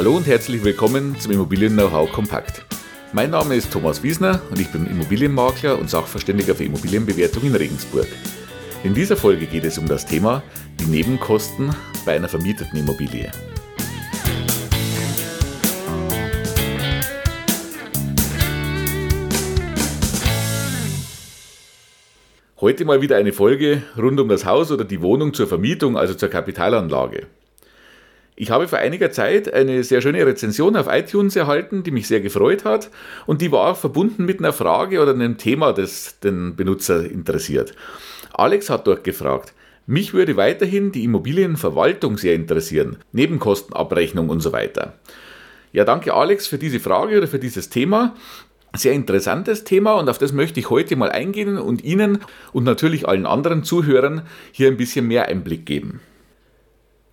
Hallo und herzlich willkommen zum Immobilien Know-how Kompakt. Mein Name ist Thomas Wiesner und ich bin Immobilienmakler und Sachverständiger für Immobilienbewertung in Regensburg. In dieser Folge geht es um das Thema die Nebenkosten bei einer vermieteten Immobilie. Heute mal wieder eine Folge rund um das Haus oder die Wohnung zur Vermietung, also zur Kapitalanlage. Ich habe vor einiger Zeit eine sehr schöne Rezension auf iTunes erhalten, die mich sehr gefreut hat und die war verbunden mit einer Frage oder einem Thema, das den Benutzer interessiert. Alex hat dort gefragt, mich würde weiterhin die Immobilienverwaltung sehr interessieren, Nebenkostenabrechnung und so weiter. Ja, danke Alex für diese Frage oder für dieses Thema sehr interessantes Thema und auf das möchte ich heute mal eingehen und Ihnen und natürlich allen anderen Zuhörern hier ein bisschen mehr Einblick geben.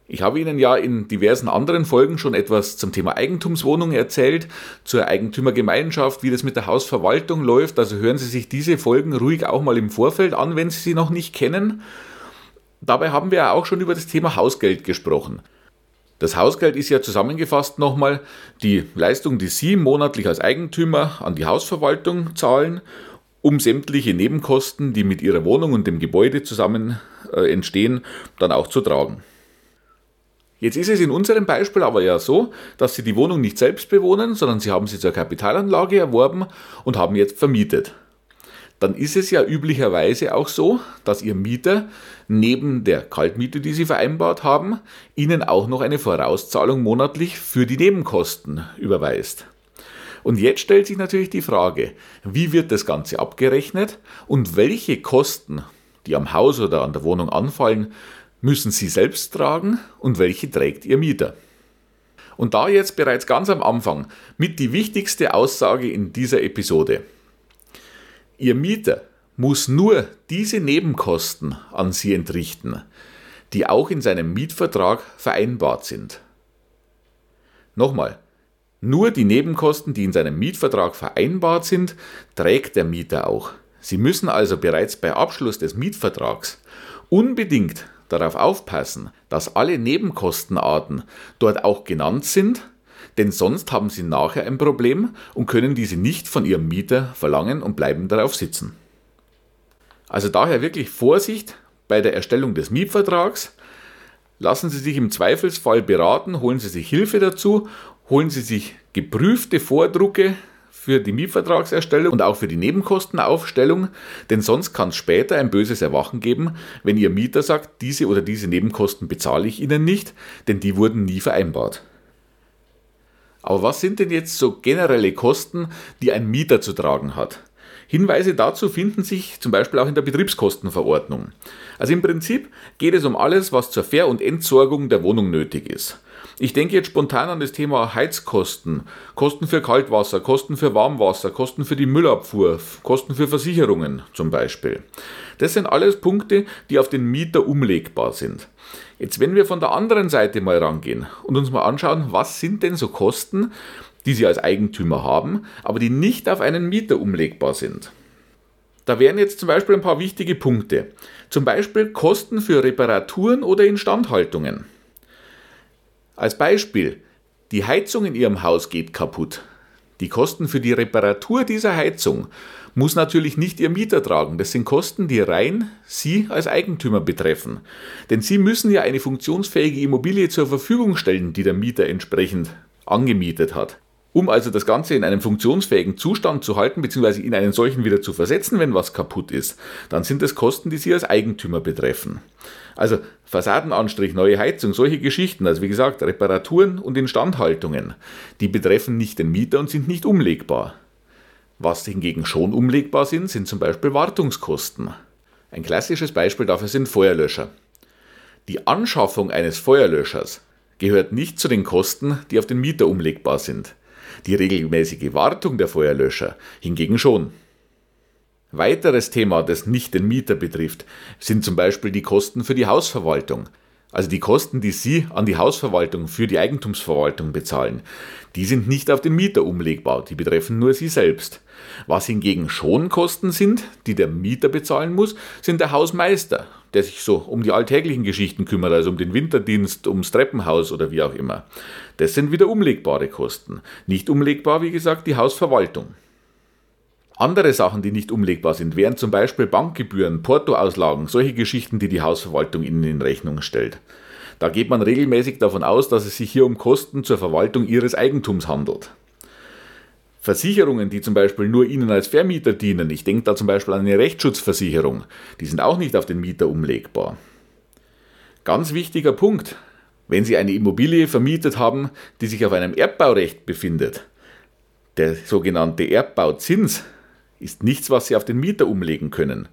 Ich habe Ihnen ja in diversen anderen Folgen schon etwas zum Thema Eigentumswohnung erzählt, zur Eigentümergemeinschaft, wie das mit der Hausverwaltung läuft. Also hören Sie sich diese Folgen ruhig auch mal im Vorfeld an, wenn Sie sie noch nicht kennen. Dabei haben wir ja auch schon über das Thema Hausgeld gesprochen. Das Hausgeld ist ja zusammengefasst nochmal die Leistung, die Sie monatlich als Eigentümer an die Hausverwaltung zahlen, um sämtliche Nebenkosten, die mit Ihrer Wohnung und dem Gebäude zusammen äh, entstehen, dann auch zu tragen. Jetzt ist es in unserem Beispiel aber ja so, dass Sie die Wohnung nicht selbst bewohnen, sondern Sie haben sie zur Kapitalanlage erworben und haben jetzt vermietet dann ist es ja üblicherweise auch so, dass Ihr Mieter neben der Kaltmiete, die Sie vereinbart haben, Ihnen auch noch eine Vorauszahlung monatlich für die Nebenkosten überweist. Und jetzt stellt sich natürlich die Frage, wie wird das Ganze abgerechnet und welche Kosten, die am Haus oder an der Wohnung anfallen, müssen Sie selbst tragen und welche trägt Ihr Mieter? Und da jetzt bereits ganz am Anfang mit die wichtigste Aussage in dieser Episode. Ihr Mieter muss nur diese Nebenkosten an Sie entrichten, die auch in seinem Mietvertrag vereinbart sind. Nochmal, nur die Nebenkosten, die in seinem Mietvertrag vereinbart sind, trägt der Mieter auch. Sie müssen also bereits bei Abschluss des Mietvertrags unbedingt darauf aufpassen, dass alle Nebenkostenarten dort auch genannt sind denn sonst haben sie nachher ein Problem und können diese nicht von ihrem Mieter verlangen und bleiben darauf sitzen. Also daher wirklich Vorsicht bei der Erstellung des Mietvertrags. Lassen Sie sich im Zweifelsfall beraten, holen Sie sich Hilfe dazu, holen Sie sich geprüfte Vordrucke für die Mietvertragserstellung und auch für die Nebenkostenaufstellung, denn sonst kann es später ein böses Erwachen geben, wenn Ihr Mieter sagt, diese oder diese Nebenkosten bezahle ich Ihnen nicht, denn die wurden nie vereinbart. Aber was sind denn jetzt so generelle Kosten, die ein Mieter zu tragen hat? Hinweise dazu finden sich zum Beispiel auch in der Betriebskostenverordnung. Also im Prinzip geht es um alles, was zur Ver- und Entsorgung der Wohnung nötig ist. Ich denke jetzt spontan an das Thema Heizkosten, Kosten für Kaltwasser, Kosten für Warmwasser, Kosten für die Müllabfuhr, Kosten für Versicherungen zum Beispiel. Das sind alles Punkte, die auf den Mieter umlegbar sind. Jetzt, wenn wir von der anderen Seite mal rangehen und uns mal anschauen, was sind denn so Kosten, die Sie als Eigentümer haben, aber die nicht auf einen Mieter umlegbar sind. Da wären jetzt zum Beispiel ein paar wichtige Punkte. Zum Beispiel Kosten für Reparaturen oder Instandhaltungen. Als Beispiel, die Heizung in Ihrem Haus geht kaputt. Die Kosten für die Reparatur dieser Heizung muss natürlich nicht Ihr Mieter tragen. Das sind Kosten, die rein Sie als Eigentümer betreffen. Denn Sie müssen ja eine funktionsfähige Immobilie zur Verfügung stellen, die der Mieter entsprechend angemietet hat. Um also das Ganze in einem funktionsfähigen Zustand zu halten, beziehungsweise in einen solchen wieder zu versetzen, wenn was kaputt ist, dann sind das Kosten, die Sie als Eigentümer betreffen. Also Fassadenanstrich, neue Heizung, solche Geschichten, also wie gesagt, Reparaturen und Instandhaltungen, die betreffen nicht den Mieter und sind nicht umlegbar. Was hingegen schon umlegbar sind, sind zum Beispiel Wartungskosten. Ein klassisches Beispiel dafür sind Feuerlöscher. Die Anschaffung eines Feuerlöschers gehört nicht zu den Kosten, die auf den Mieter umlegbar sind. Die regelmäßige Wartung der Feuerlöscher hingegen schon. Weiteres Thema, das nicht den Mieter betrifft, sind zum Beispiel die Kosten für die Hausverwaltung. Also die Kosten, die Sie an die Hausverwaltung für die Eigentumsverwaltung bezahlen, die sind nicht auf den Mieter umlegbar, die betreffen nur Sie selbst. Was hingegen schon Kosten sind, die der Mieter bezahlen muss, sind der Hausmeister, der sich so um die alltäglichen Geschichten kümmert, also um den Winterdienst, ums Treppenhaus oder wie auch immer. Das sind wieder umlegbare Kosten. Nicht umlegbar, wie gesagt, die Hausverwaltung. Andere Sachen, die nicht umlegbar sind, wären zum Beispiel Bankgebühren, Portoauslagen, solche Geschichten, die die Hausverwaltung Ihnen in Rechnung stellt. Da geht man regelmäßig davon aus, dass es sich hier um Kosten zur Verwaltung Ihres Eigentums handelt. Versicherungen, die zum Beispiel nur Ihnen als Vermieter dienen, ich denke da zum Beispiel an eine Rechtsschutzversicherung, die sind auch nicht auf den Mieter umlegbar. Ganz wichtiger Punkt, wenn Sie eine Immobilie vermietet haben, die sich auf einem Erbbaurecht befindet, der sogenannte Erbbauzins ist nichts, was Sie auf den Mieter umlegen können.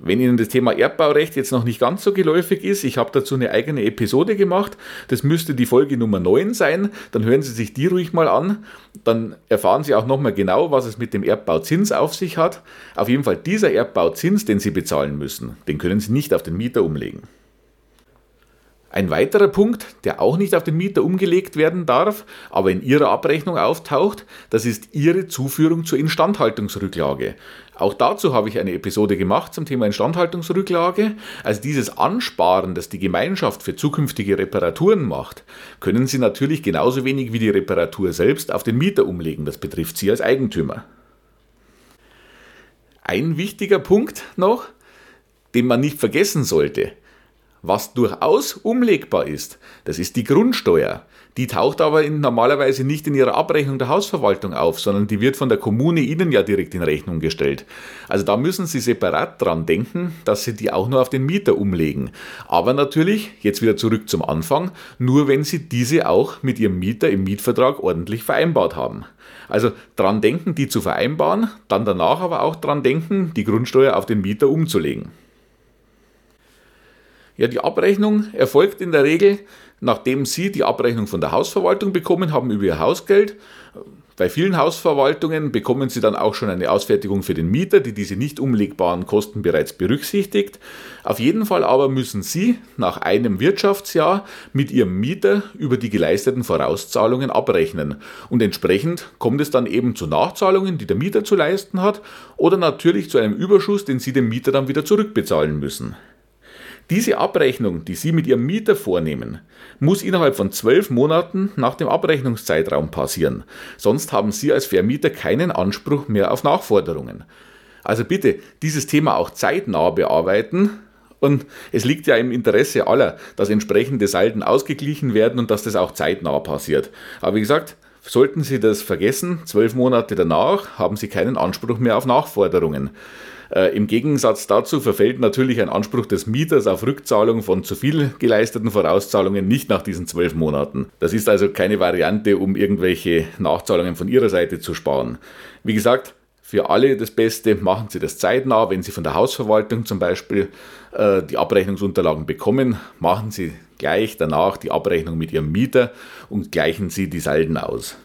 Wenn Ihnen das Thema Erbbaurecht jetzt noch nicht ganz so geläufig ist, ich habe dazu eine eigene Episode gemacht, das müsste die Folge Nummer 9 sein, dann hören Sie sich die ruhig mal an, dann erfahren Sie auch nochmal genau, was es mit dem Erbbauzins auf sich hat. Auf jeden Fall dieser Erbbauzins, den Sie bezahlen müssen, den können Sie nicht auf den Mieter umlegen. Ein weiterer Punkt, der auch nicht auf den Mieter umgelegt werden darf, aber in Ihrer Abrechnung auftaucht, das ist Ihre Zuführung zur Instandhaltungsrücklage. Auch dazu habe ich eine Episode gemacht zum Thema Instandhaltungsrücklage. Also dieses Ansparen, das die Gemeinschaft für zukünftige Reparaturen macht, können Sie natürlich genauso wenig wie die Reparatur selbst auf den Mieter umlegen. Das betrifft Sie als Eigentümer. Ein wichtiger Punkt noch, den man nicht vergessen sollte. Was durchaus umlegbar ist, das ist die Grundsteuer. Die taucht aber in, normalerweise nicht in ihrer Abrechnung der Hausverwaltung auf, sondern die wird von der Kommune Ihnen ja direkt in Rechnung gestellt. Also da müssen Sie separat dran denken, dass Sie die auch nur auf den Mieter umlegen. Aber natürlich, jetzt wieder zurück zum Anfang, nur wenn Sie diese auch mit Ihrem Mieter im Mietvertrag ordentlich vereinbart haben. Also dran denken, die zu vereinbaren, dann danach aber auch dran denken, die Grundsteuer auf den Mieter umzulegen. Ja, die Abrechnung erfolgt in der Regel, nachdem Sie die Abrechnung von der Hausverwaltung bekommen haben über Ihr Hausgeld. Bei vielen Hausverwaltungen bekommen Sie dann auch schon eine Ausfertigung für den Mieter, die diese nicht umlegbaren Kosten bereits berücksichtigt. Auf jeden Fall aber müssen Sie nach einem Wirtschaftsjahr mit Ihrem Mieter über die geleisteten Vorauszahlungen abrechnen. Und entsprechend kommt es dann eben zu Nachzahlungen, die der Mieter zu leisten hat, oder natürlich zu einem Überschuss, den Sie dem Mieter dann wieder zurückbezahlen müssen. Diese Abrechnung, die Sie mit Ihrem Mieter vornehmen, muss innerhalb von zwölf Monaten nach dem Abrechnungszeitraum passieren. Sonst haben Sie als Vermieter keinen Anspruch mehr auf Nachforderungen. Also bitte dieses Thema auch zeitnah bearbeiten. Und es liegt ja im Interesse aller, dass entsprechende Salden ausgeglichen werden und dass das auch zeitnah passiert. Aber wie gesagt, sollten Sie das vergessen, zwölf Monate danach haben Sie keinen Anspruch mehr auf Nachforderungen. Äh, Im Gegensatz dazu verfällt natürlich ein Anspruch des Mieters auf Rückzahlung von zu viel geleisteten Vorauszahlungen nicht nach diesen zwölf Monaten. Das ist also keine Variante, um irgendwelche Nachzahlungen von Ihrer Seite zu sparen. Wie gesagt, für alle das Beste, machen Sie das zeitnah. Wenn Sie von der Hausverwaltung zum Beispiel äh, die Abrechnungsunterlagen bekommen, machen Sie gleich danach die Abrechnung mit Ihrem Mieter und gleichen Sie die Salden aus.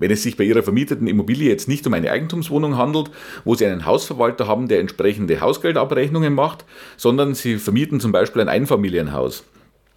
Wenn es sich bei Ihrer vermieteten Immobilie jetzt nicht um eine Eigentumswohnung handelt, wo Sie einen Hausverwalter haben, der entsprechende Hausgeldabrechnungen macht, sondern Sie vermieten zum Beispiel ein Einfamilienhaus,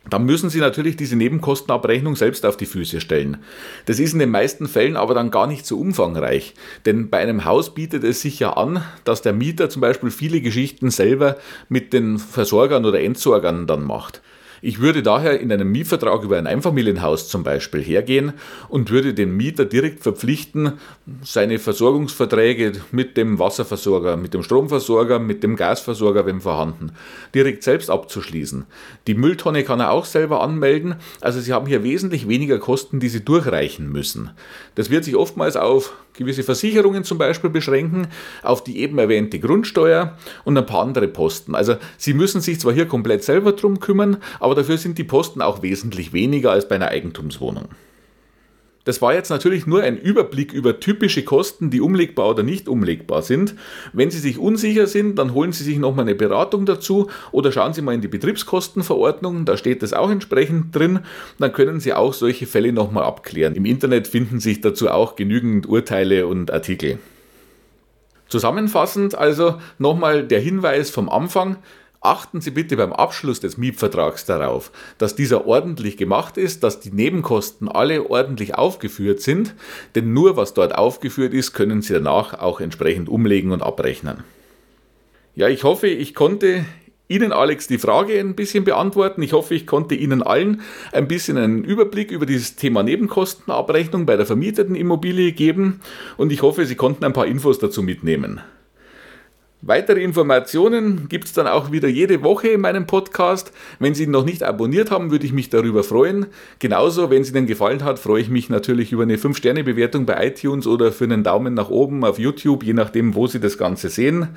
dann müssen Sie natürlich diese Nebenkostenabrechnung selbst auf die Füße stellen. Das ist in den meisten Fällen aber dann gar nicht so umfangreich, denn bei einem Haus bietet es sich ja an, dass der Mieter zum Beispiel viele Geschichten selber mit den Versorgern oder Entsorgern dann macht. Ich würde daher in einem Mietvertrag über ein Einfamilienhaus zum Beispiel hergehen und würde den Mieter direkt verpflichten, seine Versorgungsverträge mit dem Wasserversorger, mit dem Stromversorger, mit dem Gasversorger, wenn vorhanden, direkt selbst abzuschließen. Die Mülltonne kann er auch selber anmelden, also Sie haben hier wesentlich weniger Kosten, die Sie durchreichen müssen. Das wird sich oftmals auf gewisse Versicherungen zum Beispiel beschränken, auf die eben erwähnte Grundsteuer und ein paar andere Posten. Also Sie müssen sich zwar hier komplett selber drum kümmern, aber dafür sind die Posten auch wesentlich weniger als bei einer Eigentumswohnung. Das war jetzt natürlich nur ein Überblick über typische Kosten, die umlegbar oder nicht umlegbar sind. Wenn Sie sich unsicher sind, dann holen Sie sich nochmal eine Beratung dazu oder schauen Sie mal in die Betriebskostenverordnung, da steht das auch entsprechend drin. Dann können Sie auch solche Fälle nochmal abklären. Im Internet finden sich dazu auch genügend Urteile und Artikel. Zusammenfassend also nochmal der Hinweis vom Anfang, Achten Sie bitte beim Abschluss des Mietvertrags darauf, dass dieser ordentlich gemacht ist, dass die Nebenkosten alle ordentlich aufgeführt sind, denn nur was dort aufgeführt ist, können Sie danach auch entsprechend umlegen und abrechnen. Ja, ich hoffe, ich konnte Ihnen, Alex, die Frage ein bisschen beantworten. Ich hoffe, ich konnte Ihnen allen ein bisschen einen Überblick über dieses Thema Nebenkostenabrechnung bei der vermieteten Immobilie geben und ich hoffe, Sie konnten ein paar Infos dazu mitnehmen. Weitere Informationen gibt es dann auch wieder jede Woche in meinem Podcast. Wenn Sie ihn noch nicht abonniert haben, würde ich mich darüber freuen. Genauso, wenn es Ihnen gefallen hat, freue ich mich natürlich über eine 5-Sterne-Bewertung bei iTunes oder für einen Daumen nach oben auf YouTube, je nachdem, wo Sie das Ganze sehen.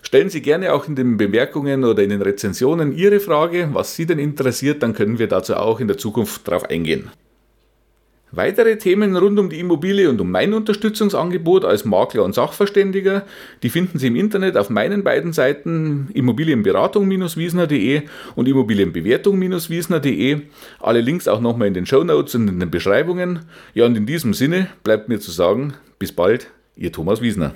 Stellen Sie gerne auch in den Bemerkungen oder in den Rezensionen Ihre Frage, was Sie denn interessiert, dann können wir dazu auch in der Zukunft darauf eingehen. Weitere Themen rund um die Immobilie und um mein Unterstützungsangebot als Makler und Sachverständiger, die finden Sie im Internet auf meinen beiden Seiten Immobilienberatung-wiesner.de und Immobilienbewertung-wiesner.de. Alle Links auch nochmal in den Show Notes und in den Beschreibungen. Ja, und in diesem Sinne bleibt mir zu sagen, bis bald, Ihr Thomas Wiesner.